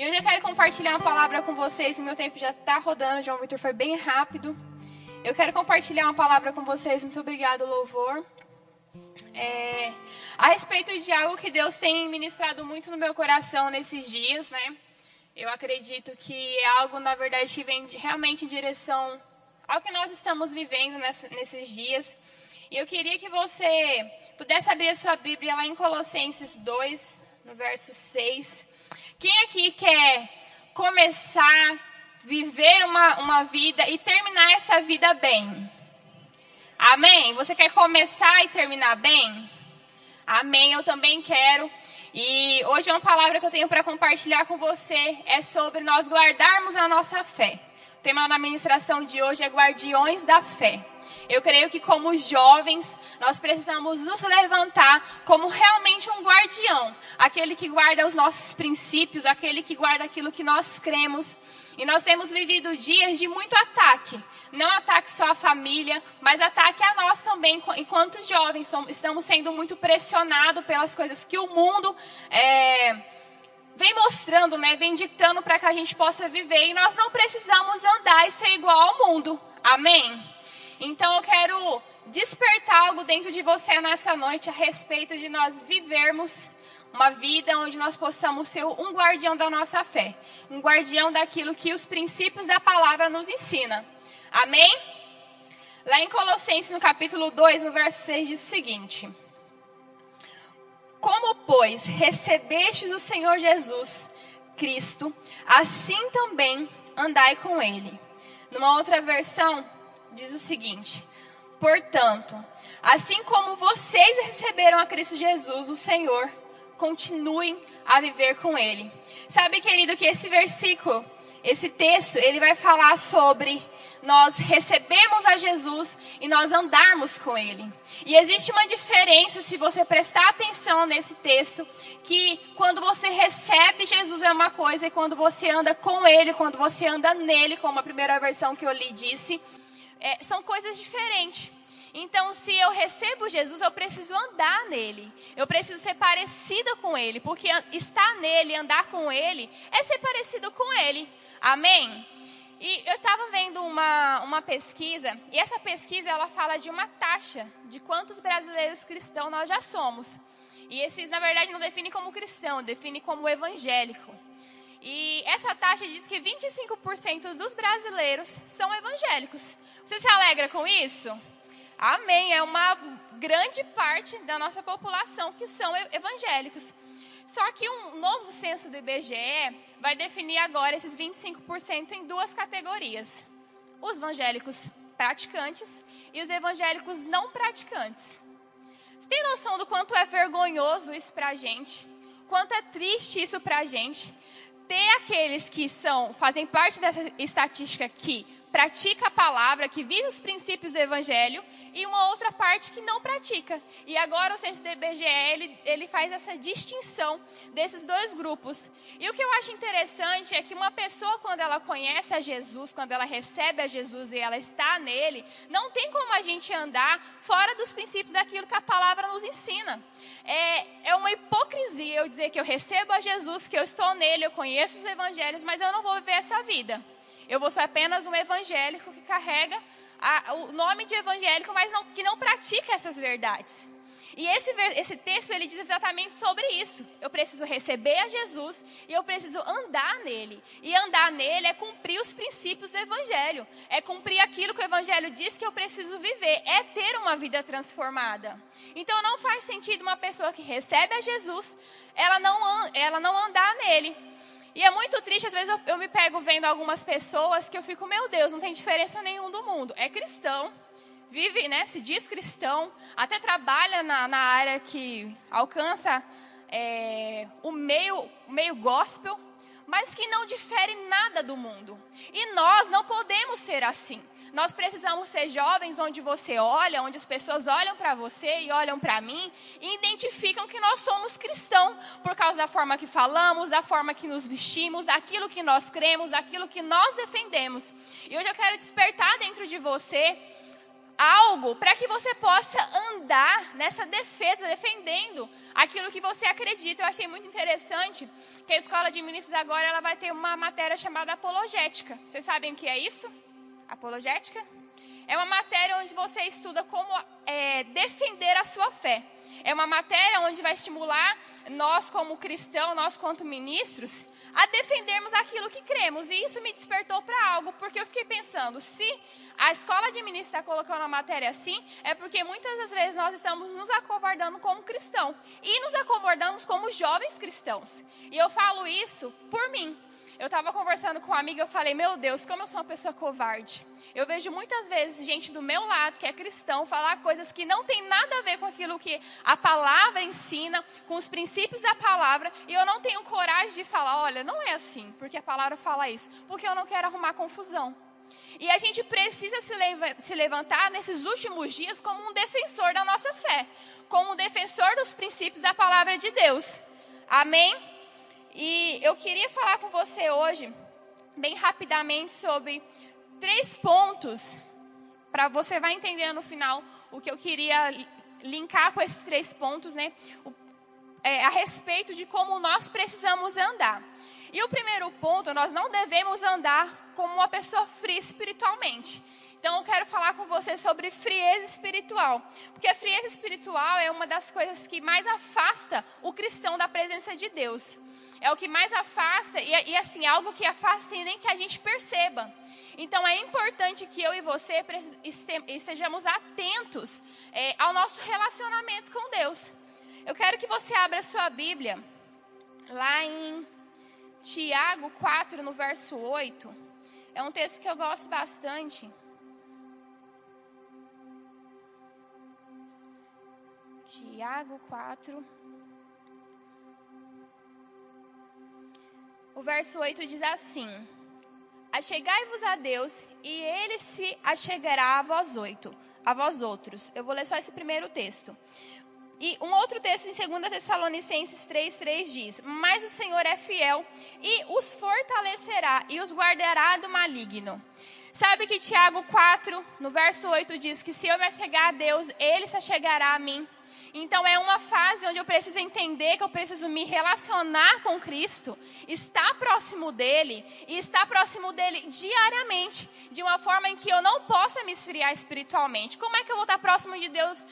E eu quero compartilhar uma palavra com vocês. Meu tempo já está rodando, João Vitor foi bem rápido. Eu quero compartilhar uma palavra com vocês. Muito obrigado, louvor. É, a respeito de algo que Deus tem ministrado muito no meu coração nesses dias, né? Eu acredito que é algo, na verdade, que vem realmente em direção ao que nós estamos vivendo nessa, nesses dias. E eu queria que você pudesse abrir a sua Bíblia lá em Colossenses 2, no verso 6. Quem aqui quer começar, viver uma, uma vida e terminar essa vida bem? Amém? Você quer começar e terminar bem? Amém, eu também quero. E hoje uma palavra que eu tenho para compartilhar com você é sobre nós guardarmos a nossa fé. O tema da ministração de hoje é Guardiões da Fé. Eu creio que, como jovens, nós precisamos nos levantar como realmente um guardião aquele que guarda os nossos princípios, aquele que guarda aquilo que nós cremos. E nós temos vivido dias de muito ataque. Não ataque só à família, mas ataque a nós também, enquanto jovens. Somos, estamos sendo muito pressionados pelas coisas que o mundo é, vem mostrando, né, vem ditando para que a gente possa viver. E nós não precisamos andar e ser igual ao mundo. Amém? Então eu quero despertar algo dentro de você nessa noite a respeito de nós vivermos uma vida onde nós possamos ser um guardião da nossa fé, um guardião daquilo que os princípios da palavra nos ensina. Amém? Lá em Colossenses, no capítulo 2, no verso 6, diz o seguinte: Como, pois, recebestes o Senhor Jesus Cristo, assim também andai com ele. Numa outra versão, diz o seguinte: Portanto, assim como vocês receberam a Cristo Jesus, o Senhor, continuem a viver com Ele. Sabe, querido, que esse versículo, esse texto, ele vai falar sobre nós recebemos a Jesus e nós andarmos com Ele. E existe uma diferença, se você prestar atenção nesse texto, que quando você recebe Jesus é uma coisa e quando você anda com Ele, quando você anda nele, como a primeira versão que eu li disse, é, são coisas diferentes. Então, se eu recebo Jesus, eu preciso andar nele. Eu preciso ser parecida com ele, porque estar nele, andar com ele, é ser parecido com ele. Amém? E eu estava vendo uma, uma pesquisa, e essa pesquisa ela fala de uma taxa de quantos brasileiros cristãos nós já somos. E esses, na verdade, não define como cristão, define como evangélico. E essa taxa diz que 25% dos brasileiros são evangélicos. Você se alegra com isso? Amém. É uma grande parte da nossa população que são evangélicos. Só que um novo censo do IBGE vai definir agora esses 25% em duas categorias: os evangélicos praticantes e os evangélicos não praticantes. Você tem noção do quanto é vergonhoso isso pra gente? Quanto é triste isso pra gente? Ter aqueles que são, fazem parte dessa estatística que pratica a palavra, que vive os princípios do evangelho, e uma outra parte que não pratica. E agora o censo do IBGE, ele, ele faz essa distinção desses dois grupos. E o que eu acho interessante é que uma pessoa, quando ela conhece a Jesus, quando ela recebe a Jesus e ela está nele, não tem como a gente andar fora dos princípios daquilo que a palavra nos ensina. É, é uma hipocrisia eu dizer que eu recebo a Jesus, que eu estou nele, eu conheço os evangelhos, mas eu não vou viver essa vida. Eu vou ser apenas um evangélico que carrega a, o nome de evangélico, mas não, que não pratica essas verdades. E esse, esse texto ele diz exatamente sobre isso. Eu preciso receber a Jesus e eu preciso andar nele. E andar nele é cumprir os princípios do Evangelho. É cumprir aquilo que o Evangelho diz que eu preciso viver. É ter uma vida transformada. Então não faz sentido uma pessoa que recebe a Jesus, ela não, ela não andar nele. E é muito triste, às vezes eu, eu, me pego vendo algumas pessoas que eu fico, meu Deus, não tem diferença nenhuma do mundo. É cristão, vive, né, se diz cristão, até trabalha na, na área que alcança é, o meio, meio gospel, mas que não difere nada do mundo. E nós não podemos ser assim. Nós precisamos ser jovens onde você olha, onde as pessoas olham para você e olham para mim e identificam que nós somos cristãos por causa da forma que falamos, da forma que nos vestimos, aquilo que nós cremos, aquilo que nós defendemos. E hoje eu quero despertar dentro de você algo para que você possa andar nessa defesa, defendendo aquilo que você acredita. Eu achei muito interessante que a escola de ministros agora ela vai ter uma matéria chamada apologética. Vocês sabem o que é isso? Apologética? É uma matéria onde você estuda como é, defender a sua fé. É uma matéria onde vai estimular nós, como cristãos, nós, quanto ministros, a defendermos aquilo que cremos. E isso me despertou para algo, porque eu fiquei pensando: se a escola de ministros está colocando a matéria assim, é porque muitas das vezes nós estamos nos acovardando como cristão e nos acovardamos como jovens cristãos. E eu falo isso por mim. Eu estava conversando com uma amiga, eu falei, meu Deus, como eu sou uma pessoa covarde. Eu vejo muitas vezes gente do meu lado, que é cristão, falar coisas que não tem nada a ver com aquilo que a palavra ensina, com os princípios da palavra, e eu não tenho coragem de falar, olha, não é assim, porque a palavra fala isso, porque eu não quero arrumar confusão. E a gente precisa se levantar nesses últimos dias como um defensor da nossa fé, como um defensor dos princípios da palavra de Deus. Amém? E eu queria falar com você hoje, bem rapidamente, sobre três pontos, para você vai entender no final o que eu queria linkar com esses três pontos, né? O, é, a respeito de como nós precisamos andar. E o primeiro ponto, nós não devemos andar como uma pessoa fria espiritualmente. Então eu quero falar com você sobre frieza espiritual. Porque a frieza espiritual é uma das coisas que mais afasta o cristão da presença de Deus é o que mais afasta, e, e assim, algo que afasta sem nem que a gente perceba. Então é importante que eu e você estejamos atentos é, ao nosso relacionamento com Deus. Eu quero que você abra sua Bíblia, lá em Tiago 4, no verso 8. É um texto que eu gosto bastante. Tiago 4, o verso 8 diz assim: Achegai-vos a Deus, e ele se achegará a vós oito, a vós outros. Eu vou ler só esse primeiro texto. E um outro texto em 2 Tessalonicenses 3, 3 diz: Mas o Senhor é fiel e os fortalecerá e os guardará do maligno. Sabe que Tiago 4, no verso 8, diz que se eu me achegar a Deus, ele se achegará a mim. Então é uma fase onde eu preciso entender que eu preciso me relacionar com Cristo, estar próximo dele e estar próximo dele diariamente, de uma forma em que eu não possa me esfriar espiritualmente. Como é que eu vou estar próximo de Deus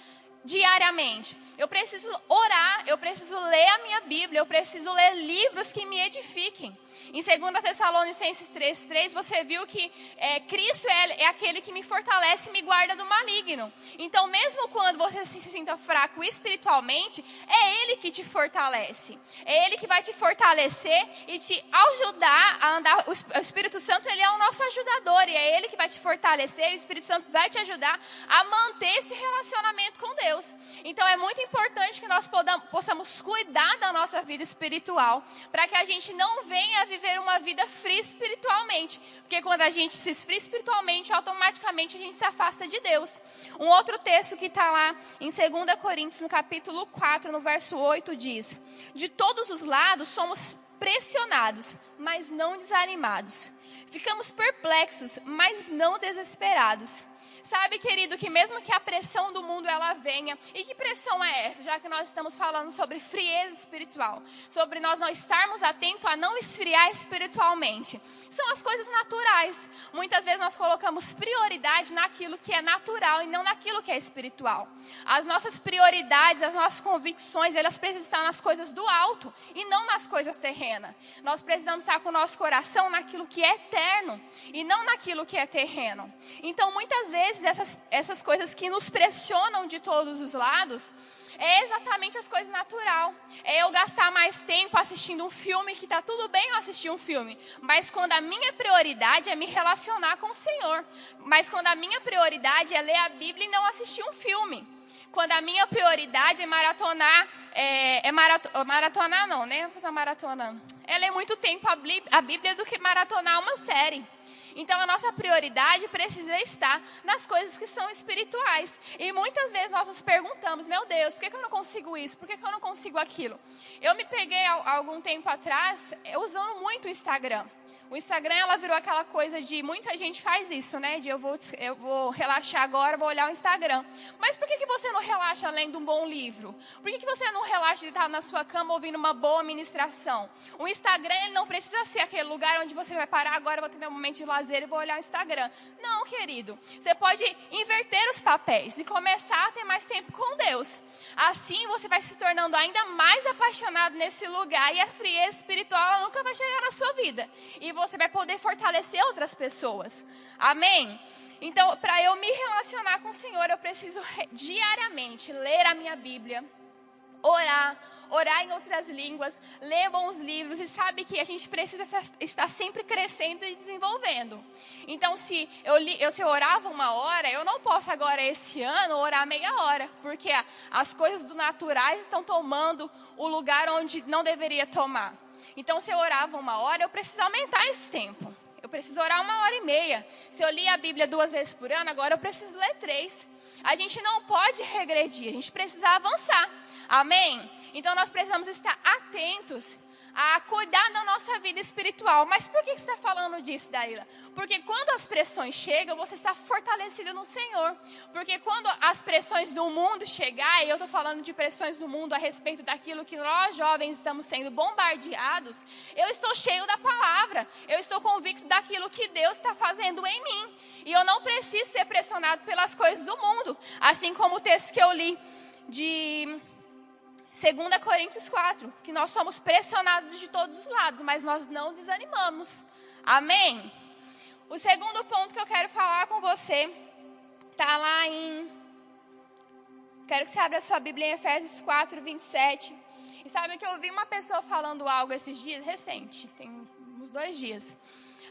diariamente. Eu preciso orar, eu preciso ler a minha Bíblia, eu preciso ler livros que me edifiquem. Em 2 Tessalonicenses 3,3, você viu que é, Cristo é, é, aquele que me fortalece e me guarda do maligno. Então, mesmo quando você se, sinta fraco espiritualmente, é Ele que te fortalece. É Ele que vai te fortalecer e te ajudar a andar. O, o Espírito Santo, Ele é o nosso ajudador e é Ele que vai te fortalecer e o Espírito Santo vai te ajudar a manter esse relacionamento com Deus. Então, é muito importante que nós podamos, possamos cuidar da nossa vida espiritual para que a gente não venha viver viver uma vida fria espiritualmente. Porque quando a gente se esfria espiritualmente, automaticamente a gente se afasta de Deus. Um outro texto que está lá em 2 Coríntios, no capítulo 4, no verso 8, diz: De todos os lados somos pressionados, mas não desanimados. Ficamos perplexos, mas não desesperados Sabe, querido, que mesmo que a pressão do mundo ela venha, e que pressão é essa? Já que nós estamos falando sobre frieza espiritual, sobre nós não estarmos atentos a não esfriar espiritualmente. São as coisas naturais. Muitas vezes nós colocamos prioridade naquilo que é natural e não naquilo que é espiritual. As nossas prioridades, as nossas convicções, elas precisam estar nas coisas do alto e não nas coisas terrenas. Nós precisamos estar com o nosso coração naquilo que é eterno e não naquilo que é terreno. Então, muitas vezes vezes essas, essas coisas que nos pressionam de todos os lados é exatamente as coisas natural. É eu gastar mais tempo assistindo um filme que está tudo bem eu assistir um filme, mas quando a minha prioridade é me relacionar com o Senhor, mas quando a minha prioridade é ler a Bíblia e não assistir um filme. Quando a minha prioridade é maratonar, é, é marato, maratonar não, né? Fazer maratona. É ler muito tempo a Bíblia do que maratonar uma série. Então a nossa prioridade precisa estar nas coisas que são espirituais. E muitas vezes nós nos perguntamos: meu Deus, por que, eu não consigo isso? Por que, eu não consigo aquilo? Eu me peguei há algum tempo atrás usando muito o Instagram. O Instagram, ela virou aquela coisa de muita gente faz isso, né? De eu vou, eu vou relaxar agora, vou olhar o Instagram. Mas por que, que você não relaxa lendo um bom livro? Por que, que você não relaxa de estar na sua cama ouvindo uma boa ministração? O Instagram, ele não precisa ser aquele lugar onde você vai parar agora, vou ter meu momento de lazer e vou olhar o Instagram. Não, querido. Você pode inverter os papéis e começar a ter mais tempo com Deus. Assim, você vai se tornando ainda mais apaixonado nesse lugar e a frieza espiritual nunca vai chegar na sua vida. E você vai poder fortalecer outras pessoas. Amém? Então, para eu me relacionar com o Senhor, eu preciso diariamente ler a minha Bíblia, orar, orar em outras línguas, ler bons livros e sabe que a gente precisa estar sempre crescendo e desenvolvendo. Então, se eu, li, eu, se eu orava uma hora, eu não posso agora esse ano orar meia hora, porque as coisas do naturais estão tomando o lugar onde não deveria tomar. Então, se eu orava uma hora, eu preciso aumentar esse tempo. Eu preciso orar uma hora e meia. Se eu li a Bíblia duas vezes por ano, agora eu preciso ler três. A gente não pode regredir, a gente precisa avançar. Amém? Então nós precisamos estar atentos a cuidar da nossa vida espiritual. Mas por que você está falando disso, Daíla? Porque quando as pressões chegam, você está fortalecido no Senhor. Porque quando as pressões do mundo chegar, e eu estou falando de pressões do mundo a respeito daquilo que nós jovens estamos sendo bombardeados, eu estou cheio da palavra. Eu estou convicto daquilo que Deus está fazendo em mim. E eu não preciso ser pressionado pelas coisas do mundo. Assim como o texto que eu li de 2 Coríntios 4, que nós somos pressionados de todos os lados, mas nós não desanimamos. Amém? O segundo ponto que eu quero falar com você está lá em. Quero que você abra a sua Bíblia em Efésios 4, 27. E sabe que eu vi uma pessoa falando algo esses dias, recente, tem uns dois dias.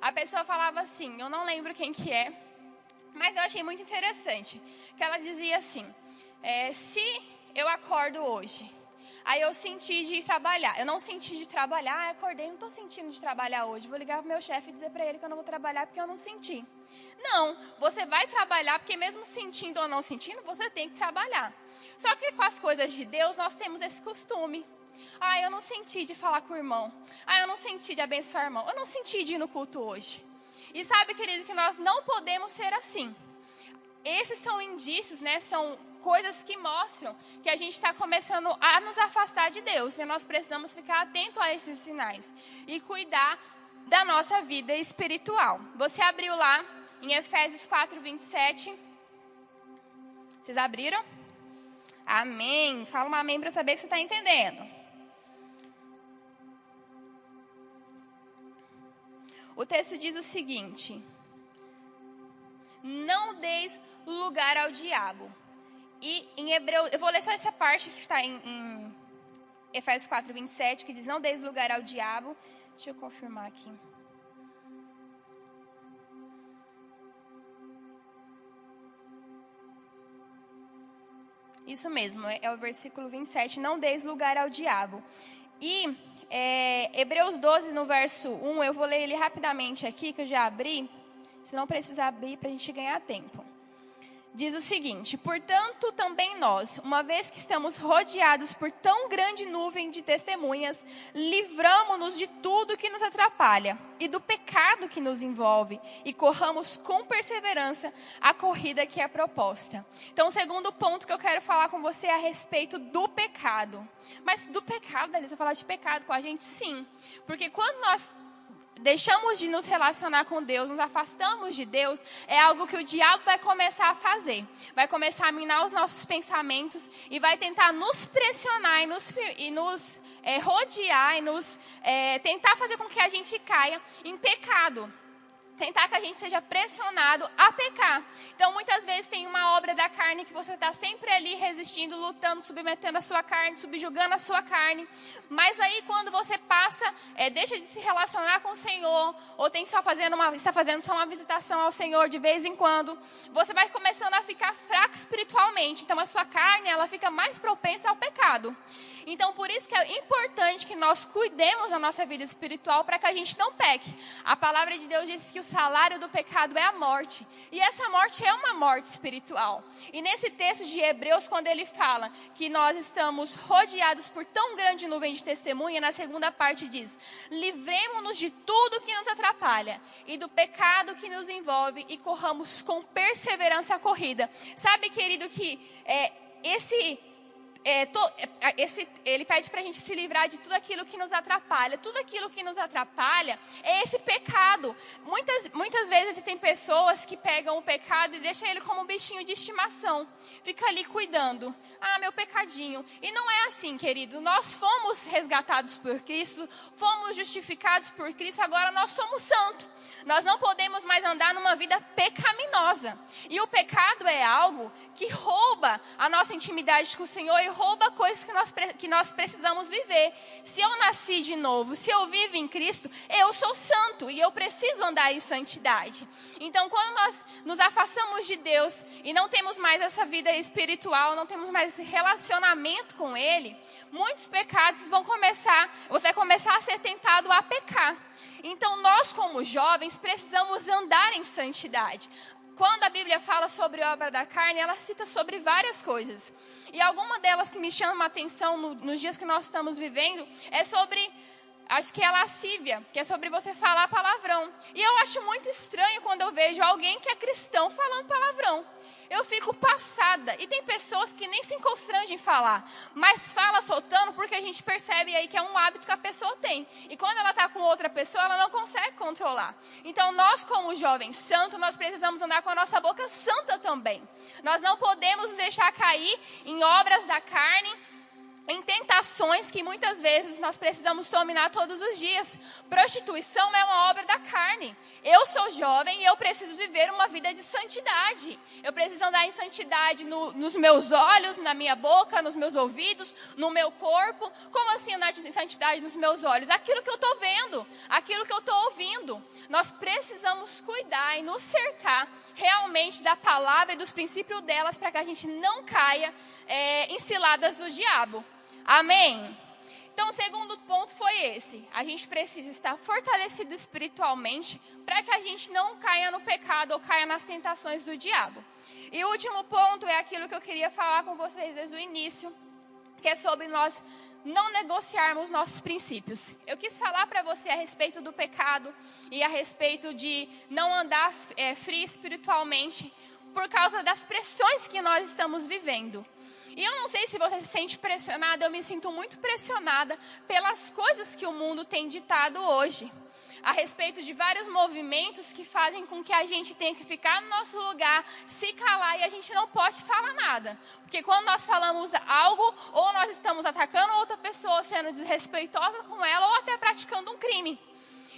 A pessoa falava assim, eu não lembro quem que é, mas eu achei muito interessante. Que ela dizia assim: é, se eu acordo hoje Aí eu senti de ir trabalhar. Eu não senti de trabalhar, ah, acordei, não estou sentindo de trabalhar hoje. Vou ligar para meu chefe e dizer para ele que eu não vou trabalhar porque eu não senti. Não, você vai trabalhar porque mesmo sentindo ou não sentindo, você tem que trabalhar. Só que com as coisas de Deus nós temos esse costume. Ah, eu não senti de falar com o irmão. Ah, eu não senti de abençoar o irmão. Eu não senti de ir no culto hoje. E sabe, querido, que nós não podemos ser assim. Esses são indícios, né? São coisas que mostram que a gente está começando a nos afastar de Deus. E nós precisamos ficar atento a esses sinais e cuidar da nossa vida espiritual. Você abriu lá em Efésios 4, 27. Vocês abriram? Amém. Fala um amém para saber que você está entendendo. O texto diz o seguinte: Não deis lugar ao diabo. E em Hebreu, eu vou ler só essa parte que está em, em Efésios 4, 27, que diz: Não deis lugar ao diabo. Deixa eu confirmar aqui. Isso mesmo, é, é o versículo 27. Não deis lugar ao diabo. E é, Hebreus 12, no verso 1, eu vou ler ele rapidamente aqui, que eu já abri. Se não precisa abrir para a gente ganhar tempo diz o seguinte: Portanto, também nós, uma vez que estamos rodeados por tão grande nuvem de testemunhas, livramo-nos de tudo que nos atrapalha e do pecado que nos envolve e corramos com perseverança a corrida que é proposta. Então, o segundo ponto que eu quero falar com você é a respeito do pecado. Mas do pecado, Dalisa, falar de pecado com a gente? Sim. Porque quando nós deixamos de nos relacionar com Deus, nos afastamos de Deus, é algo que o diabo vai começar a fazer. Vai começar a minar os nossos pensamentos e vai tentar nos pressionar e nos, e nos é, rodear e nos é, tentar fazer com que a gente caia em pecado tentar que a gente seja pressionado a pecar. Então, muitas vezes tem uma obra da carne que você está sempre ali resistindo, lutando, submetendo a sua carne, subjugando a sua carne. Mas aí, quando você passa, é, deixa de se relacionar com o Senhor, ou tem só fazendo uma, está fazendo só uma visitação ao Senhor de vez em quando, você vai começando a ficar fraco espiritualmente. Então, a sua carne ela fica mais propensa ao pecado. Então, por isso que é importante que nós cuidemos da nossa vida espiritual para que a gente não peque. A palavra de Deus diz que o salário do pecado é a morte. E essa morte é uma morte espiritual. E nesse texto de Hebreus, quando ele fala que nós estamos rodeados por tão grande nuvem de testemunha, na segunda parte diz: livremos-nos de tudo que nos atrapalha e do pecado que nos envolve e corramos com perseverança a corrida. Sabe, querido, que é, esse é, to, é, esse, ele pede para a gente se livrar de tudo aquilo que nos atrapalha. Tudo aquilo que nos atrapalha é esse pecado. Muitas, muitas vezes tem pessoas que pegam o pecado e deixam ele como um bichinho de estimação. Fica ali cuidando. Ah, meu pecadinho. E não é assim, querido. Nós fomos resgatados por Cristo, fomos justificados por Cristo, agora nós somos santos. Nós não podemos mais andar numa vida pecaminosa. E o pecado é algo que rouba a nossa intimidade com o Senhor e rouba coisas que nós, que nós precisamos viver. Se eu nasci de novo, se eu vivo em Cristo, eu sou santo e eu preciso andar em santidade. Então, quando nós nos afastamos de Deus e não temos mais essa vida espiritual, não temos mais esse relacionamento com Ele, muitos pecados vão começar, você vai começar a ser tentado a pecar. Então, nós, como jovens, precisamos andar em santidade. Quando a Bíblia fala sobre obra da carne, ela cita sobre várias coisas. E alguma delas que me chama a atenção no, nos dias que nós estamos vivendo é sobre acho que é lascívia, que é sobre você falar palavrão. E eu acho muito estranho quando eu vejo alguém que é cristão falando palavrão. Eu fico passada. E tem pessoas que nem se constrangem em falar, mas fala soltando porque a gente percebe aí que é um hábito que a pessoa tem. E quando ela está com outra pessoa, ela não consegue controlar. Então, nós, como jovens santos, nós precisamos andar com a nossa boca santa também. Nós não podemos deixar cair em obras da carne tentações que muitas vezes nós precisamos dominar todos os dias. Prostituição é uma obra da carne. Eu sou jovem e eu preciso viver uma vida de santidade. Eu preciso andar em santidade no, nos meus olhos, na minha boca, nos meus ouvidos, no meu corpo. Como assim andar em santidade nos meus olhos? Aquilo que eu estou vendo, aquilo que eu estou ouvindo. Nós precisamos cuidar e nos cercar realmente da palavra e dos princípios delas para que a gente não caia é, em ciladas do diabo. Amém? Então, o segundo ponto foi esse. A gente precisa estar fortalecido espiritualmente para que a gente não caia no pecado ou caia nas tentações do diabo. E o último ponto é aquilo que eu queria falar com vocês desde o início, que é sobre nós não negociarmos nossos princípios. Eu quis falar para você a respeito do pecado e a respeito de não andar é, frio espiritualmente por causa das pressões que nós estamos vivendo. E eu não sei se você se sente pressionada, eu me sinto muito pressionada pelas coisas que o mundo tem ditado hoje. A respeito de vários movimentos que fazem com que a gente tenha que ficar no nosso lugar, se calar e a gente não pode falar nada. Porque quando nós falamos algo, ou nós estamos atacando outra pessoa, sendo desrespeitosa com ela, ou até praticando um crime.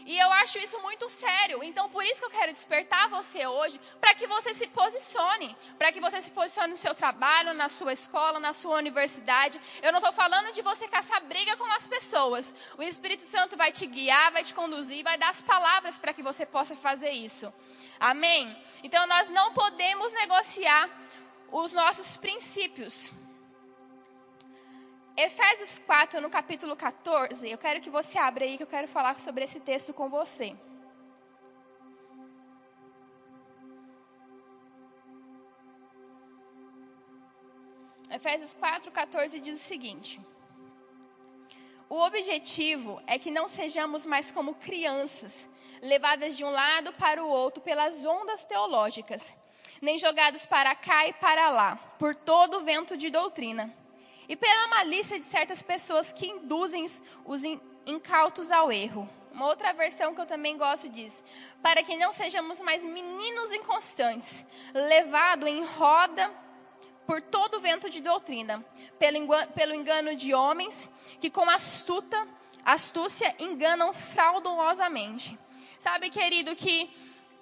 E eu acho isso muito sério. Então, por isso que eu quero despertar você hoje, para que você se posicione. Para que você se posicione no seu trabalho, na sua escola, na sua universidade. Eu não estou falando de você caçar briga com as pessoas. O Espírito Santo vai te guiar, vai te conduzir, vai dar as palavras para que você possa fazer isso. Amém? Então, nós não podemos negociar os nossos princípios. Efésios 4, no capítulo 14, eu quero que você abra aí, que eu quero falar sobre esse texto com você. Efésios 4, 14 diz o seguinte: O objetivo é que não sejamos mais como crianças, levadas de um lado para o outro pelas ondas teológicas, nem jogados para cá e para lá, por todo o vento de doutrina e pela malícia de certas pessoas que induzem os incautos ao erro. Uma outra versão que eu também gosto diz: para que não sejamos mais meninos inconstantes, levado em roda por todo vento de doutrina, pelo engano de homens que com astuta, astúcia enganam fraudulosamente. Sabe, querido, que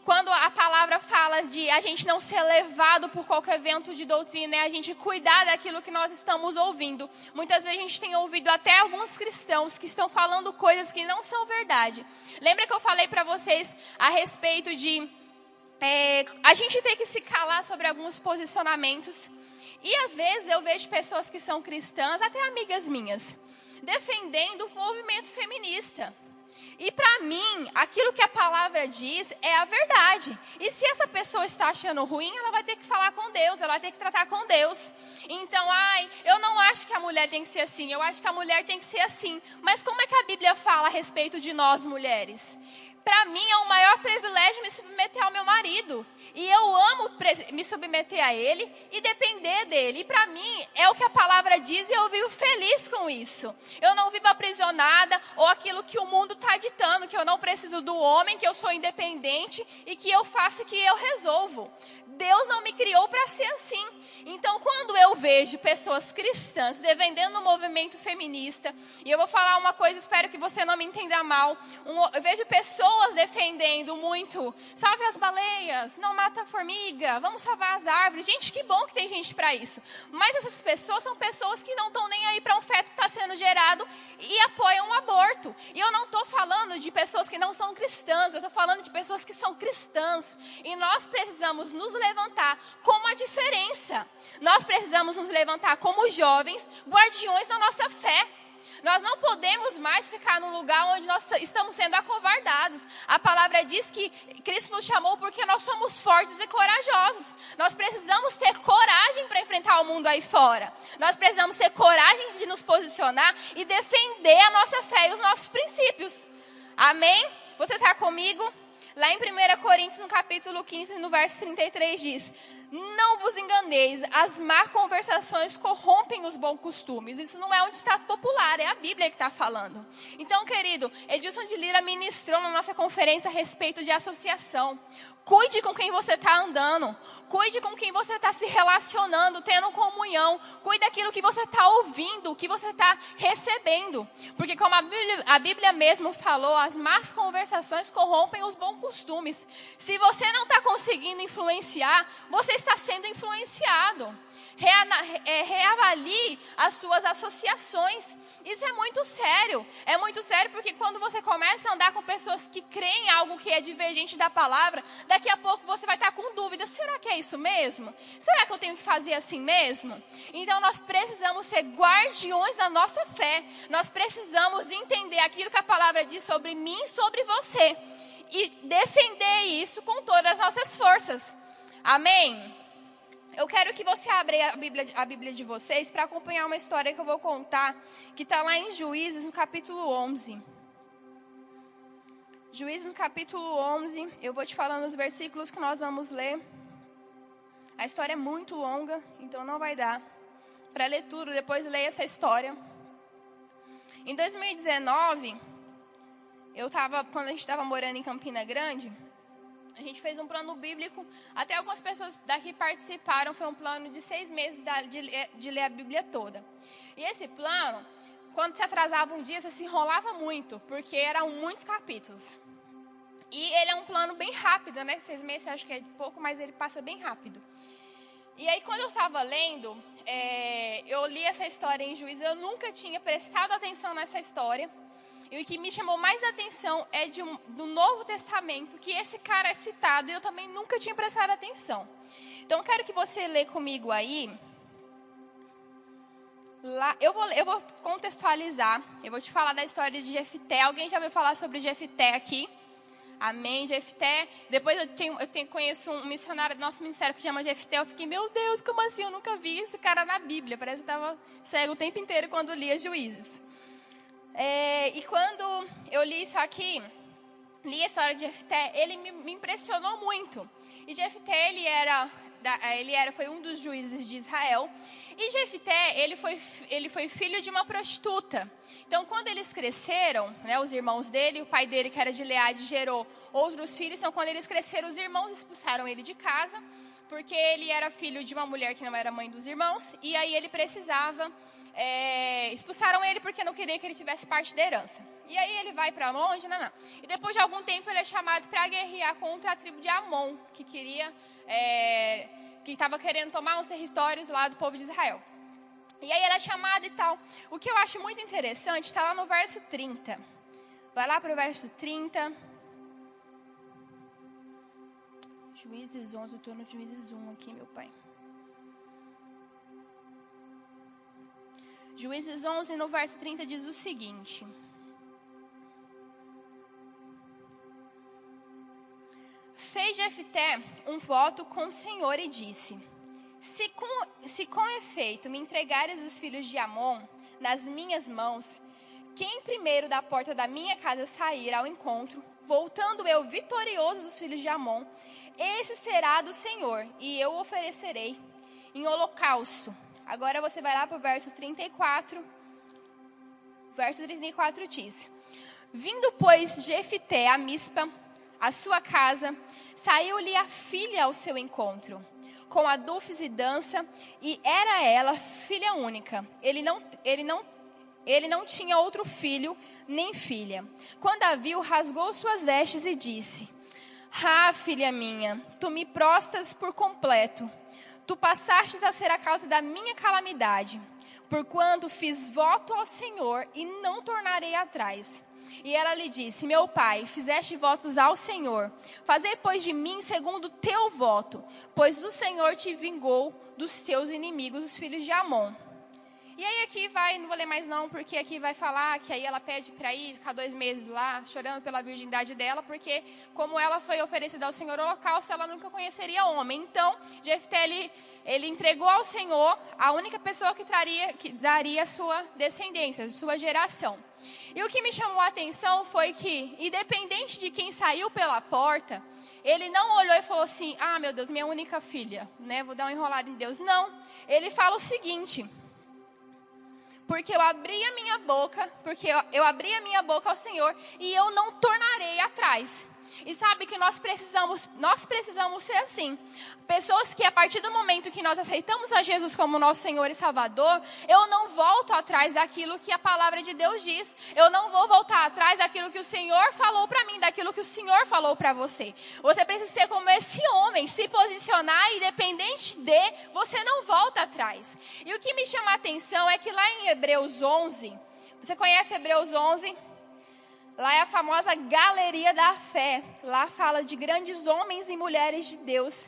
quando a palavra fala de a gente não ser levado por qualquer vento de doutrina, é a gente cuidar daquilo que nós estamos ouvindo. Muitas vezes a gente tem ouvido até alguns cristãos que estão falando coisas que não são verdade. Lembra que eu falei para vocês a respeito de é, a gente ter que se calar sobre alguns posicionamentos. E às vezes eu vejo pessoas que são cristãs, até amigas minhas, defendendo o movimento feminista. E para mim, aquilo que a palavra diz é a verdade. E se essa pessoa está achando ruim, ela vai ter que falar com Deus, ela vai ter que tratar com Deus. Então, ai, eu não acho que a mulher tem que ser assim, eu acho que a mulher tem que ser assim. Mas como é que a Bíblia fala a respeito de nós mulheres? Para mim é um maior privilégio me submeter ao meu marido. E eu amo me submeter a ele e depender dele. E para mim é o que a palavra diz e eu vivo feliz com isso. Eu não vivo aprisionada ou aquilo que o mundo está ditando, que eu não preciso do homem, que eu sou independente e que eu faço o que eu resolvo. Deus não me criou para ser assim. Então, quando eu vejo pessoas cristãs defendendo o movimento feminista, e eu vou falar uma coisa, espero que você não me entenda mal. Um, eu vejo pessoas defendendo muito, salve as baleias, não mata a formiga, vamos salvar as árvores. Gente, que bom que tem gente para isso. Mas essas pessoas são pessoas que não estão nem aí para um feto que está sendo gerado e apoiam o aborto. E eu não estou falando de pessoas que não são cristãs, eu estou falando de pessoas que são cristãs. E nós precisamos nos levantar como a diferença. Nós precisamos nos levantar como jovens, guardiões da nossa fé. Nós não podemos mais ficar num lugar onde nós estamos sendo acovardados. A palavra diz que Cristo nos chamou porque nós somos fortes e corajosos. Nós precisamos ter coragem para enfrentar o mundo aí fora. Nós precisamos ter coragem de nos posicionar e defender a nossa fé e os nossos princípios. Amém? Você está comigo? Lá em 1 Coríntios, no capítulo 15, no verso 33, diz: Não vos enganeis, as má conversações corrompem os bons costumes. Isso não é um ditado popular, é a Bíblia que está falando. Então, querido, Edilson de Lira ministrou na nossa conferência a respeito de associação. Cuide com quem você está andando. Cuide com quem você está se relacionando, tendo comunhão. Cuide daquilo que você está ouvindo, que você está recebendo. Porque, como a Bíblia, a Bíblia mesmo falou, as más conversações corrompem os bons costumes. Se você não está conseguindo influenciar, você está sendo influenciado é, reavalie as suas associações. Isso é muito sério. É muito sério porque quando você começa a andar com pessoas que creem algo que é divergente da palavra, daqui a pouco você vai estar com dúvida: será que é isso mesmo? Será que eu tenho que fazer assim mesmo? Então nós precisamos ser guardiões da nossa fé. Nós precisamos entender aquilo que a palavra diz sobre mim e sobre você. E defender isso com todas as nossas forças. Amém? Eu quero que você abra a Bíblia, a Bíblia de vocês para acompanhar uma história que eu vou contar, que está lá em Juízes, no capítulo 11. Juízes, no capítulo 11, eu vou te falando os versículos que nós vamos ler. A história é muito longa, então não vai dar para ler tudo, depois leia essa história. Em 2019, eu estava, quando a gente estava morando em Campina Grande, a gente fez um plano bíblico, até algumas pessoas daqui participaram, foi um plano de seis meses de, ler, a Bíblia toda. E esse plano, quando se atrasava um dia, você se enrolava muito, porque eram muitos capítulos. E ele é um plano bem rápido, né? Seis meses acho que é pouco, mas ele passa bem rápido. E aí, quando eu estava lendo, é, eu li essa história em Juízo, eu nunca tinha prestado atenção nessa história. E o que me chamou mais atenção é de um, do Novo Testamento, que esse cara é citado e eu também nunca tinha prestado atenção. Então, quero que você lê comigo aí. Lá, eu, vou, eu vou contextualizar, eu vou te falar da história de Jefté. Alguém já ouviu falar sobre Jefté aqui? Amém, Jefté. Depois eu, tenho, eu tenho, conheço um missionário do nosso ministério que chama Jefté. Eu fiquei, meu Deus, como assim? Eu nunca vi esse cara na Bíblia. Parece que estava cego o tempo inteiro quando lia Juízes. É, e quando eu li isso aqui, li a história de Jefté, ele me, me impressionou muito. E Jefté, ele era, ele era, foi um dos juízes de Israel. E Jefté, ele foi, ele foi filho de uma prostituta. Então, quando eles cresceram, né, os irmãos dele, o pai dele, que era de Leade, gerou outros filhos. Então, quando eles cresceram, os irmãos expulsaram ele de casa, porque ele era filho de uma mulher que não era mãe dos irmãos. E aí ele precisava é, expulsaram ele porque não queria que ele tivesse parte da herança. E aí ele vai para longe, não, não. E depois de algum tempo ele é chamado para guerrear contra a tribo de Amon, que queria, é, que estava querendo tomar os territórios lá do povo de Israel. E aí ele é chamado e tal. O que eu acho muito interessante está lá no verso 30. Vai lá para o verso 30. Juízes 11, eu estou no Juízes 1 aqui, meu pai. Juízes 11, no verso 30, diz o seguinte: Fez Jefté um voto com o Senhor e disse: se com, se com efeito me entregares os filhos de Amon nas minhas mãos, quem primeiro da porta da minha casa sair ao encontro, voltando eu vitorioso dos filhos de Amon, esse será do Senhor, e eu oferecerei em holocausto. Agora você vai lá para o verso 34. Verso 34 diz: Vindo, pois, Jefité a Mispa, a sua casa, saiu-lhe a filha ao seu encontro com adufes e dança, e era ela filha única. Ele não, ele não, ele não tinha outro filho nem filha. Quando a viu, rasgou suas vestes e disse: Ah, filha minha, tu me prostas por completo. Tu passastes a ser a causa da minha calamidade, porquanto fiz voto ao Senhor e não tornarei atrás. E ela lhe disse: Meu pai, fizeste votos ao Senhor. Fazei, pois, de mim segundo teu voto, pois o Senhor te vingou dos teus inimigos, os filhos de Amon. E aí aqui vai, não vou ler mais não, porque aqui vai falar que aí ela pede para ir ficar dois meses lá, chorando pela virgindade dela, porque como ela foi oferecida ao Senhor holocausto, ela nunca conheceria homem. Então, Jefté, ele, ele entregou ao Senhor a única pessoa que, traria, que daria sua descendência, sua geração. E o que me chamou a atenção foi que, independente de quem saiu pela porta, ele não olhou e falou assim: Ah, meu Deus, minha única filha, né? Vou dar uma enrolada em Deus. Não. Ele fala o seguinte: Porque eu abri a minha boca, porque eu, eu abri a minha boca ao Senhor e eu não tornarei atrás. E sabe que nós precisamos, nós precisamos ser assim. Pessoas que a partir do momento que nós aceitamos a Jesus como nosso Senhor e Salvador, eu não volto atrás daquilo que a palavra de Deus diz. Eu não vou voltar atrás daquilo que o Senhor falou para mim, daquilo que o Senhor falou para você. Você precisa ser como esse homem, se posicionar independente de, você não volta atrás. E o que me chama a atenção é que lá em Hebreus 11, você conhece Hebreus 11? Lá é a famosa galeria da fé. Lá fala de grandes homens e mulheres de Deus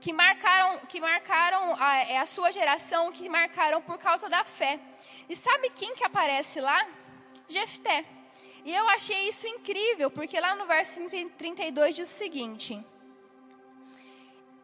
que marcaram, que marcaram a, é a sua geração, que marcaram por causa da fé. E sabe quem que aparece lá? Jefté. E eu achei isso incrível, porque lá no verso 32 diz o seguinte: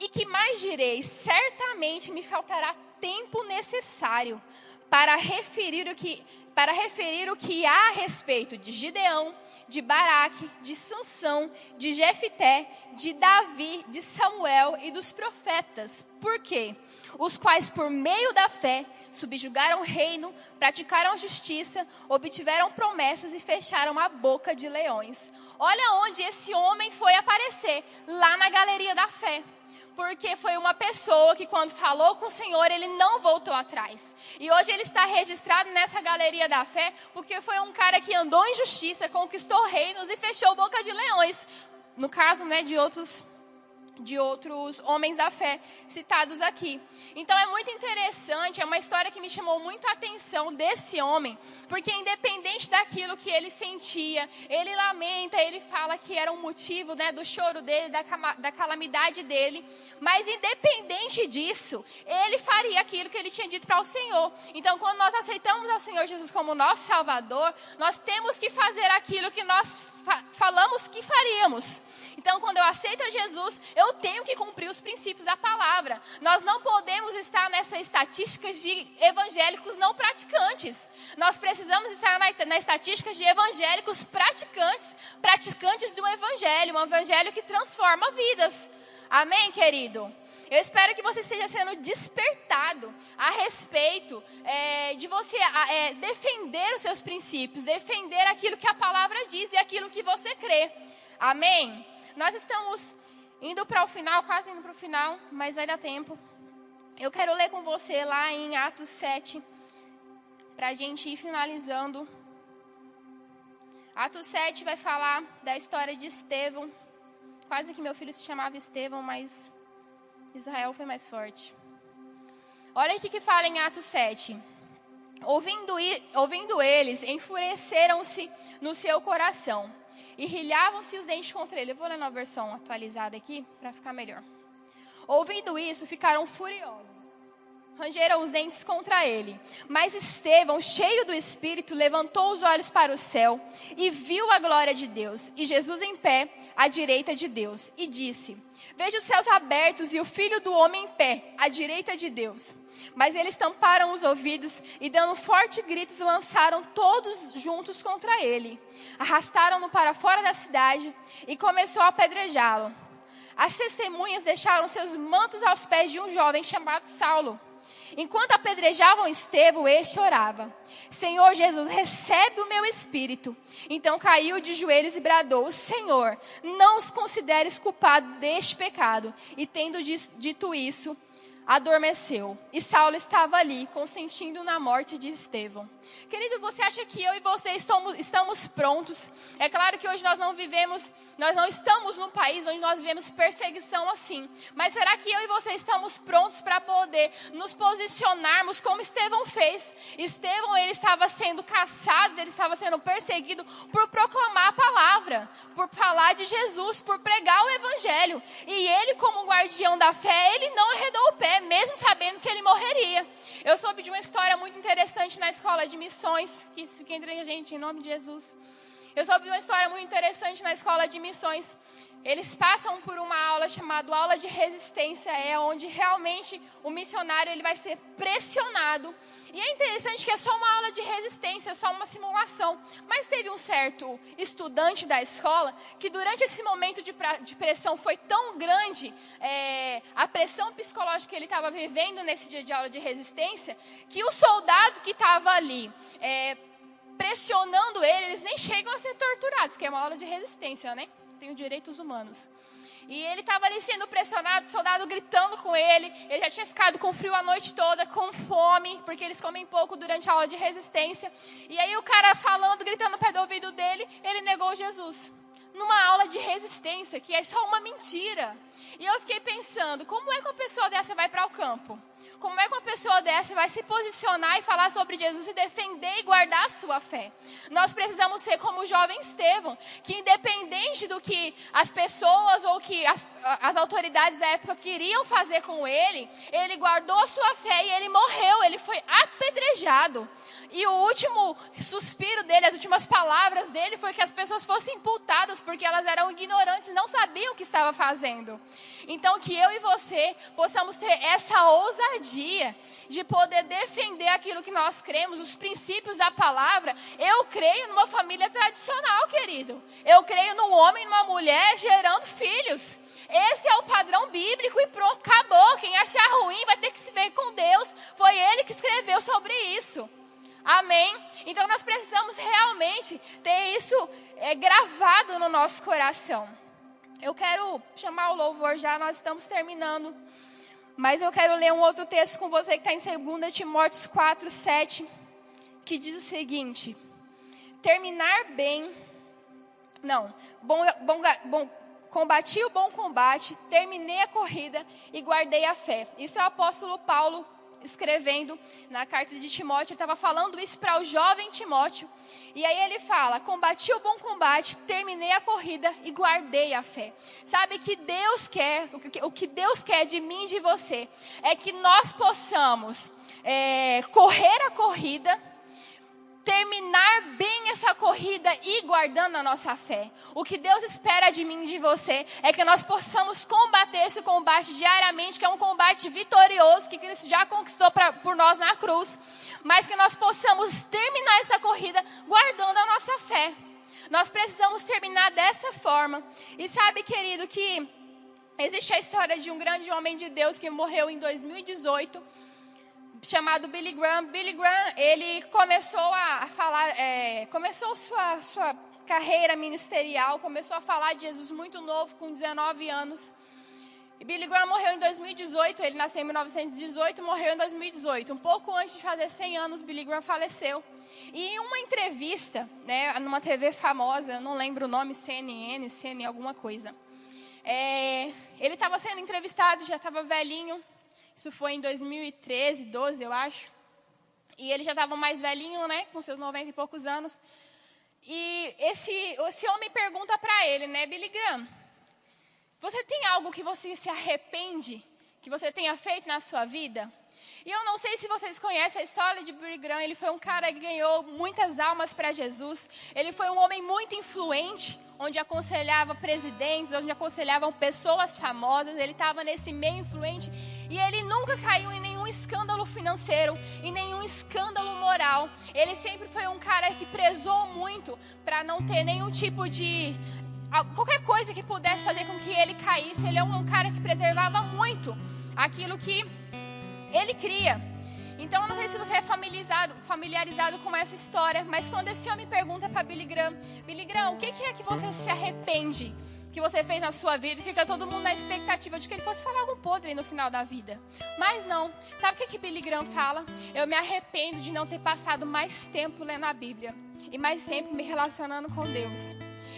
E que mais direi? Certamente me faltará tempo necessário para referir o que para referir o que há a respeito de Gideão, de Baraque, de Sansão, de Jefité, de Davi, de Samuel e dos profetas. Por quê? Os quais por meio da fé subjugaram o reino, praticaram justiça, obtiveram promessas e fecharam a boca de leões. Olha onde esse homem foi aparecer, lá na galeria da fé porque foi uma pessoa que, quando falou com o Senhor, ele não voltou atrás. E hoje ele está registrado nessa galeria da fé, porque foi um cara que andou em justiça, conquistou reinos e fechou boca de leões. No caso, né, de outros de outros homens da fé citados aqui. Então é muito interessante, é uma história que me chamou muito a atenção desse homem, porque independente daquilo que ele sentia, ele lamenta, ele fala que era um motivo né, do choro dele, da, da calamidade dele, mas independente disso, ele faria aquilo que ele tinha dito para o Senhor. Então quando nós aceitamos ao Senhor Jesus como nosso Salvador, nós temos que fazer aquilo que nós falamos que faríamos. Então, quando eu aceito a Jesus, eu tenho que cumprir os princípios da palavra. Nós não podemos estar nessa estatística de evangélicos não praticantes. Nós precisamos estar na, na estatística de evangélicos praticantes, praticantes do evangelho, um evangelho que transforma vidas. Amém, querido? Eu espero que você esteja sendo despertado a respeito é, de você é, defender os seus princípios, defender aquilo que a palavra diz e aquilo que você crê. Amém? Nós estamos indo para o final, quase indo para o final, mas vai dar tempo. Eu quero ler com você lá em Atos 7, para a gente ir finalizando. Atos 7 vai falar da história de Estevão. Quase que meu filho se chamava Estevão, mas Israel foi mais forte. Olha o que fala em Atos 7. Ouvindo, ouvindo eles, enfureceram-se no seu coração e rilhavam-se os dentes contra ele. Eu vou ler na versão atualizada aqui para ficar melhor. Ouvindo isso, ficaram furiosos rangeram os dentes contra ele. Mas Estevão, cheio do Espírito, levantou os olhos para o céu e viu a glória de Deus, e Jesus em pé, à direita de Deus, e disse: Vejo os céus abertos e o filho do homem em pé, à direita de Deus. Mas eles tamparam os ouvidos e, dando forte gritos, lançaram todos juntos contra ele. Arrastaram-no para fora da cidade e começou a apedrejá-lo. As testemunhas deixaram seus mantos aos pés de um jovem chamado Saulo. Enquanto apedrejavam Estevão, este orava: Senhor Jesus, recebe o meu espírito. Então caiu de joelhos e bradou: Senhor, não os consideres culpado deste pecado. E tendo dito isso, adormeceu. E Saulo estava ali, consentindo na morte de Estevão. Querido, você acha que eu e você estamos, estamos prontos? É claro que hoje nós não vivemos, nós não estamos num país onde nós vivemos perseguição assim. Mas será que eu e você estamos prontos para poder nos posicionarmos como Estevão fez? Estevão, ele estava sendo caçado, ele estava sendo perseguido por proclamar a palavra, por falar de Jesus, por pregar o evangelho. E ele, como guardião da fé, ele não arredou o pé, mesmo sabendo que ele morreria. Eu soube de uma história muito interessante na escola de missões, que fique entre a gente, em nome de Jesus. Eu soube de uma história muito interessante na escola de missões. Eles passam por uma aula chamada aula de resistência, é onde realmente o missionário ele vai ser pressionado. E é interessante que é só uma aula de resistência, é só uma simulação. Mas teve um certo estudante da escola que durante esse momento de, de pressão foi tão grande, é, a pressão psicológica que ele estava vivendo nesse dia de aula de resistência, que o soldado que estava ali é, pressionando ele, eles nem chegam a ser torturados, que é uma aula de resistência, né? Os direitos humanos. E ele estava ali sendo pressionado, soldado gritando com ele. Ele já tinha ficado com frio a noite toda, com fome, porque eles comem pouco durante a aula de resistência. E aí o cara falando, gritando no pé do ouvido dele, ele negou Jesus. Numa aula de resistência, que é só uma mentira. E eu fiquei pensando, como é que uma pessoa dessa vai para o campo? Como é que uma pessoa dessa vai se posicionar e falar sobre Jesus e defender e guardar a sua fé? Nós precisamos ser como o jovem Estevão, que independente do que as pessoas ou que as, as autoridades da época queriam fazer com ele, ele guardou a sua fé e ele morreu, ele foi apedrejado. E o último suspiro dele, as últimas palavras dele foi que as pessoas fossem imputadas porque elas eram ignorantes, não sabiam o que estava fazendo. Então que eu e você possamos ter essa ousadia de poder defender aquilo que nós cremos, os princípios da palavra. Eu creio numa família tradicional, querido. Eu creio num homem e numa mulher gerando filhos. Esse é o padrão bíblico e pronto, acabou. Quem achar ruim vai ter que se ver com Deus. Foi ele que escreveu sobre isso. Amém? Então nós precisamos realmente ter isso é, gravado no nosso coração. Eu quero chamar o louvor já, nós estamos terminando. Mas eu quero ler um outro texto com você que está em 2 Timóteo 4, 7, que diz o seguinte: Terminar bem. Não, bom, bom, bom, combati o bom combate, terminei a corrida e guardei a fé. Isso é o apóstolo Paulo escrevendo na carta de Timóteo, ele estava falando isso para o jovem Timóteo. E aí ele fala: Combati o bom combate, terminei a corrida e guardei a fé. Sabe que Deus quer, o que Deus quer de mim e de você, é que nós possamos é, correr a corrida terminar bem essa corrida e guardando a nossa fé. O que Deus espera de mim e de você é que nós possamos combater esse combate diariamente, que é um combate vitorioso que Cristo já conquistou pra, por nós na cruz, mas que nós possamos terminar essa corrida guardando a nossa fé. Nós precisamos terminar dessa forma. E sabe, querido, que existe a história de um grande homem de Deus que morreu em 2018 chamado Billy Graham. Billy Graham, ele começou a falar, é, começou sua, sua carreira ministerial, começou a falar de Jesus muito novo, com 19 anos. E Billy Graham morreu em 2018, ele nasceu em 1918, morreu em 2018. Um pouco antes de fazer 100 anos, Billy Graham faleceu. E em uma entrevista, né, numa TV famosa, eu não lembro o nome, CNN, CNN alguma coisa. É, ele estava sendo entrevistado, já estava velhinho, isso foi em 2013, 12, eu acho. E ele já estava mais velhinho, né? Com seus 90 e poucos anos. E esse, esse homem pergunta para ele, né, Billy Graham, você tem algo que você se arrepende, que você tenha feito na sua vida? E eu não sei se vocês conhecem a história de Billy Graham. Ele foi um cara que ganhou muitas almas para Jesus. Ele foi um homem muito influente, onde aconselhava presidentes, onde aconselhavam pessoas famosas. Ele estava nesse meio influente e ele nunca caiu em nenhum escândalo financeiro, em nenhum escândalo moral. Ele sempre foi um cara que prezou muito para não ter nenhum tipo de qualquer coisa que pudesse fazer com que ele caísse. Ele é um cara que preservava muito aquilo que ele cria. Então, eu não sei se você é familiarizado, familiarizado com essa história, mas quando esse homem pergunta para Billy Graham, Billy Graham, o que é que você se arrepende que você fez na sua vida? Fica todo mundo na expectativa de que ele fosse falar algo podre no final da vida. Mas não. Sabe o que, que Billy Graham fala? Eu me arrependo de não ter passado mais tempo lendo a Bíblia e mais tempo me relacionando com Deus.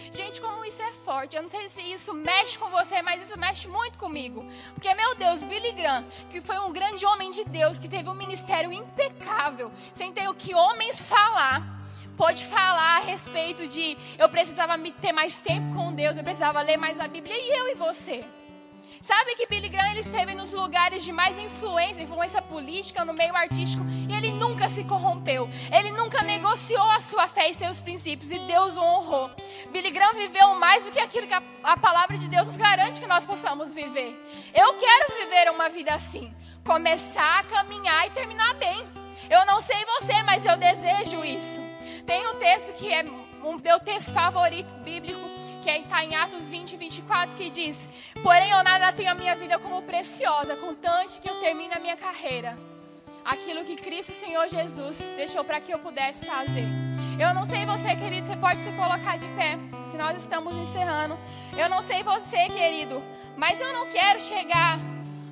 Gente, como isso é forte. Eu não sei se isso mexe com você, mas isso mexe muito comigo. Porque, meu Deus, Billy Graham, que foi um grande homem de Deus, que teve um ministério impecável, sem ter o que homens falar, pode falar a respeito de eu precisava ter mais tempo com Deus, eu precisava ler mais a Bíblia, e eu e você. Sabe que Billy Graham ele esteve nos lugares de mais influência, influência política, no meio artístico, e ele nunca se corrompeu. Ele nunca negociou a sua fé e seus princípios, e Deus o honrou. Billy Graham viveu mais do que aquilo que a, a palavra de Deus nos garante que nós possamos viver. Eu quero viver uma vida assim, começar a caminhar e terminar bem. Eu não sei você, mas eu desejo isso. Tem um texto que é um meu texto favorito bíblico, que está em Atos 20, 24, que diz: Porém, eu nada tenho a minha vida como preciosa, contanto que eu termine a minha carreira. Aquilo que Cristo Senhor Jesus deixou para que eu pudesse fazer. Eu não sei você, querido, você pode se colocar de pé, que nós estamos encerrando. Eu não sei você, querido, mas eu não quero chegar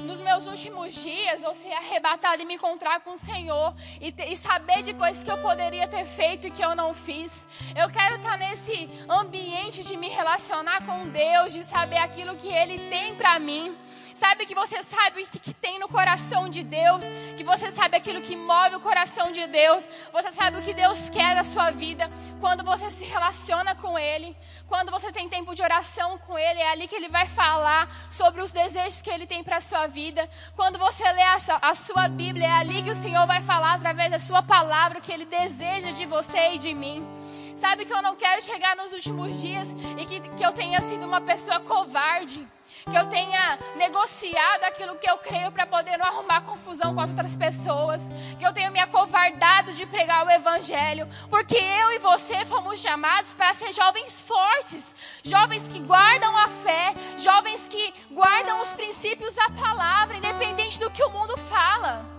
nos meus últimos dias ou ser arrebatado e me encontrar com o Senhor e, e, saber de coisas que eu poderia ter feito e que eu não fiz. Eu quero estar nesse ambiente de me relacionar com Deus, de saber aquilo que Ele tem para mim. Sabe que você sabe o que tem no coração de Deus, que você sabe aquilo que move o coração de Deus, você sabe o que Deus quer da sua vida quando você se relaciona com Ele, quando você tem tempo de oração com Ele, é ali que Ele vai falar sobre os desejos que Ele tem para a sua vida. Quando você lê a, a sua Bíblia, é ali que o Senhor vai falar através da sua palavra o que Ele deseja de você e de mim. Sabe que eu não quero chegar nos últimos dias e que, que eu tenha sido uma pessoa covarde que eu tenha negociado aquilo que eu creio para poder não arrumar confusão com as outras pessoas, que eu tenha me acovardado de pregar o evangelho, porque eu e você fomos chamados para ser jovens fortes, jovens que guardam a fé, jovens que guardam os princípios da palavra, independente do que o mundo fala.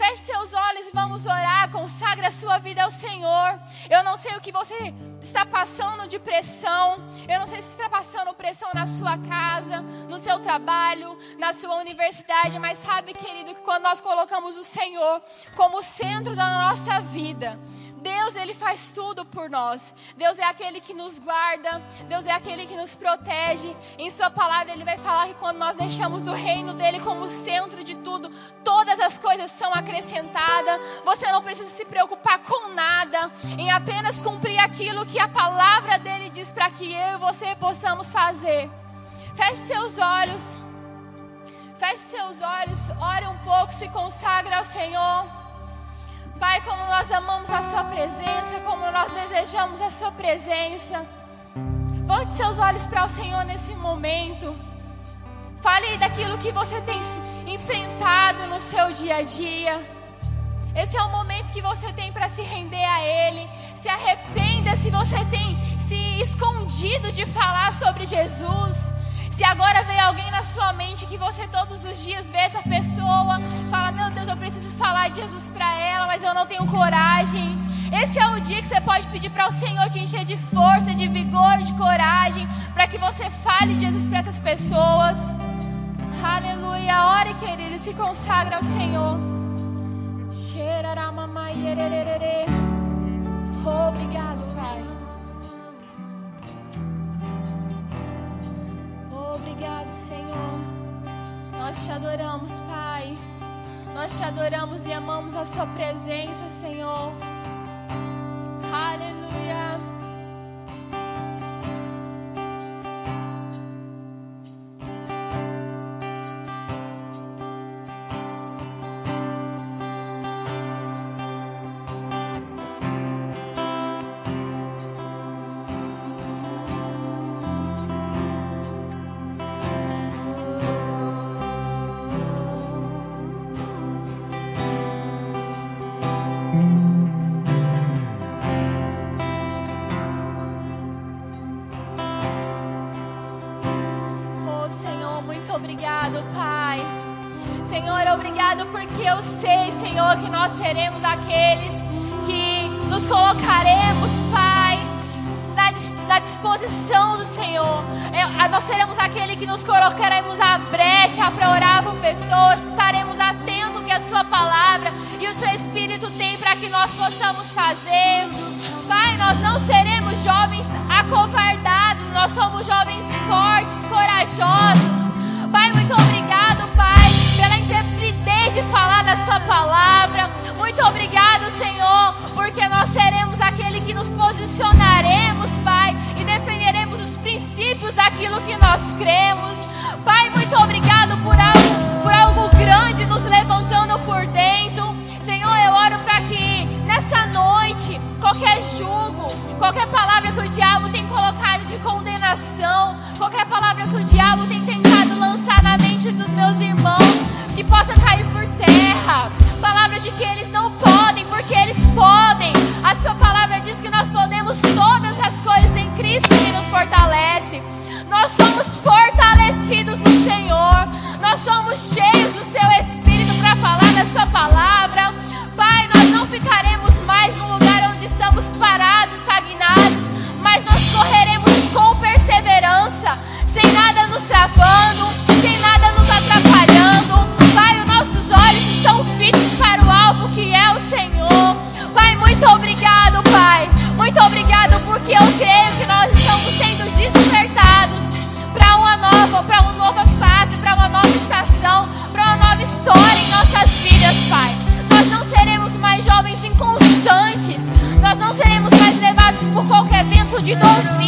Feche seus olhos e vamos orar. Consagre a sua vida ao Senhor. Eu não sei o que você está passando de pressão. Eu não sei se está passando pressão na sua casa, no seu trabalho, na sua universidade. Mas sabe, querido, que quando nós colocamos o Senhor como centro da nossa vida, Deus, Ele faz tudo por nós. Deus é aquele que nos guarda. Deus é aquele que nos protege. Em Sua palavra, Ele vai falar que quando nós deixamos o reino dele como centro de tudo, todas as coisas são acrescentadas. Você não precisa se preocupar com nada, em apenas cumprir aquilo que a palavra dele diz para que eu e você possamos fazer. Feche seus olhos. Feche seus olhos, ore um pouco, se consagre ao Senhor. Pai, como nós amamos a Sua presença, como nós desejamos a Sua presença. Volte seus olhos para o Senhor nesse momento. Fale daquilo que você tem enfrentado no seu dia a dia. Esse é o momento que você tem para se render a Ele. Se arrependa se você tem se escondido de falar sobre Jesus. Se agora veio alguém na sua mente que você todos os dias vê essa pessoa, fala: Meu Deus, eu preciso falar de Jesus para ela, mas eu não tenho coragem. Esse é o dia que você pode pedir para o Senhor te encher de força, de vigor, de coragem, para que você fale de Jesus para essas pessoas. Aleluia. Ore, querido, se consagra ao Senhor. Obrigado, Pai. Obrigado, Senhor. Nós te adoramos, Pai. Nós te adoramos e amamos a Sua presença, Senhor. Aleluia. Obrigado, Pai. Senhor, obrigado porque eu sei, Senhor, que nós seremos aqueles que nos colocaremos, Pai, na, na disposição do Senhor. É, nós seremos aquele que nos colocaremos à brecha para orar por pessoas, que estaremos atentos que a Sua palavra e o Seu Espírito tem para que nós possamos fazer. Pai, nós não seremos jovens acovardados, nós somos jovens fortes, corajosos. Pai, muito de falar da Sua palavra. Muito obrigado, Senhor, porque nós seremos aquele que nos posicionaremos, Pai, e defenderemos os princípios daquilo que nós cremos. Pai, muito obrigado por algo, por algo grande nos levantando por dentro. Senhor, eu oro para que nessa noite, qualquer jugo, qualquer palavra que o diabo tem colocado de condenação, qualquer palavra que o diabo tem tentado lançar na mente dos meus irmãos, que possa cair terra. Palavra de que eles não podem, porque eles podem. A sua palavra diz que nós podemos todas as coisas em Cristo que nos fortalece. Nós somos fortalecidos no Senhor. Nós somos cheios do seu Espírito para falar da sua palavra. Pai, nós não ficaremos mais no lugar onde estamos parados, estagnados, mas nós correremos com perseverança, sem nada nos travando, nova, para uma nova fase, para uma nova estação, para uma nova história em nossas vidas, Pai. Nós não seremos mais jovens inconstantes. Nós não seremos mais levados por qualquer vento de doutrina.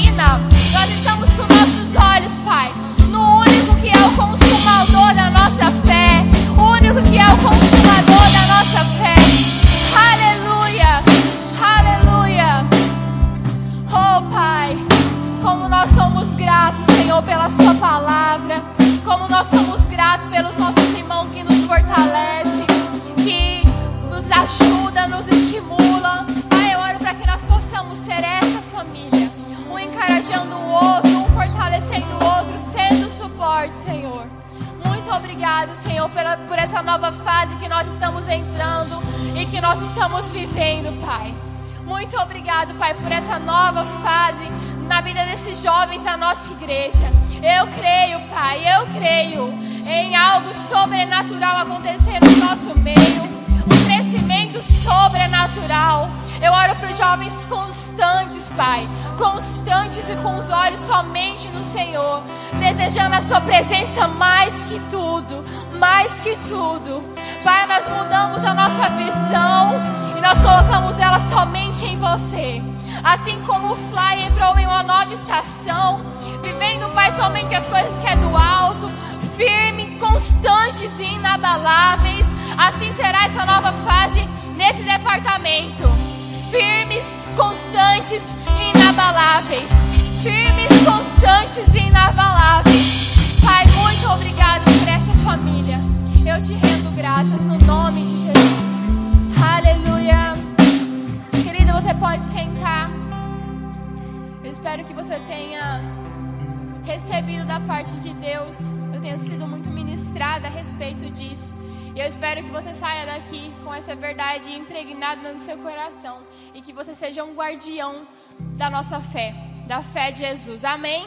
Muito obrigado, Pai, por essa nova fase na vida desses jovens da nossa igreja. Eu creio, Pai, eu creio em algo sobrenatural acontecer no nosso meio, um crescimento sobrenatural. Eu oro para os jovens constantes, Pai, constantes e com os olhos somente no Senhor, desejando a Sua presença mais que tudo, mais que tudo. Pai, nós mudamos a nossa visão nós colocamos ela somente em você. Assim como o Fly entrou em uma nova estação, vivendo, Pai, somente as coisas que é do alto, firme, constantes e inabaláveis. Assim será essa nova fase nesse departamento. Firmes, constantes e inabaláveis. Firmes, constantes e inabaláveis. Pai, muito obrigado por essa família. Eu te rendo graças no nome de. Aleluia. Querido, você pode sentar. Eu espero que você tenha recebido da parte de Deus. Eu tenho sido muito ministrada a respeito disso. E eu espero que você saia daqui com essa verdade impregnada no seu coração. E que você seja um guardião da nossa fé, da fé de Jesus. Amém?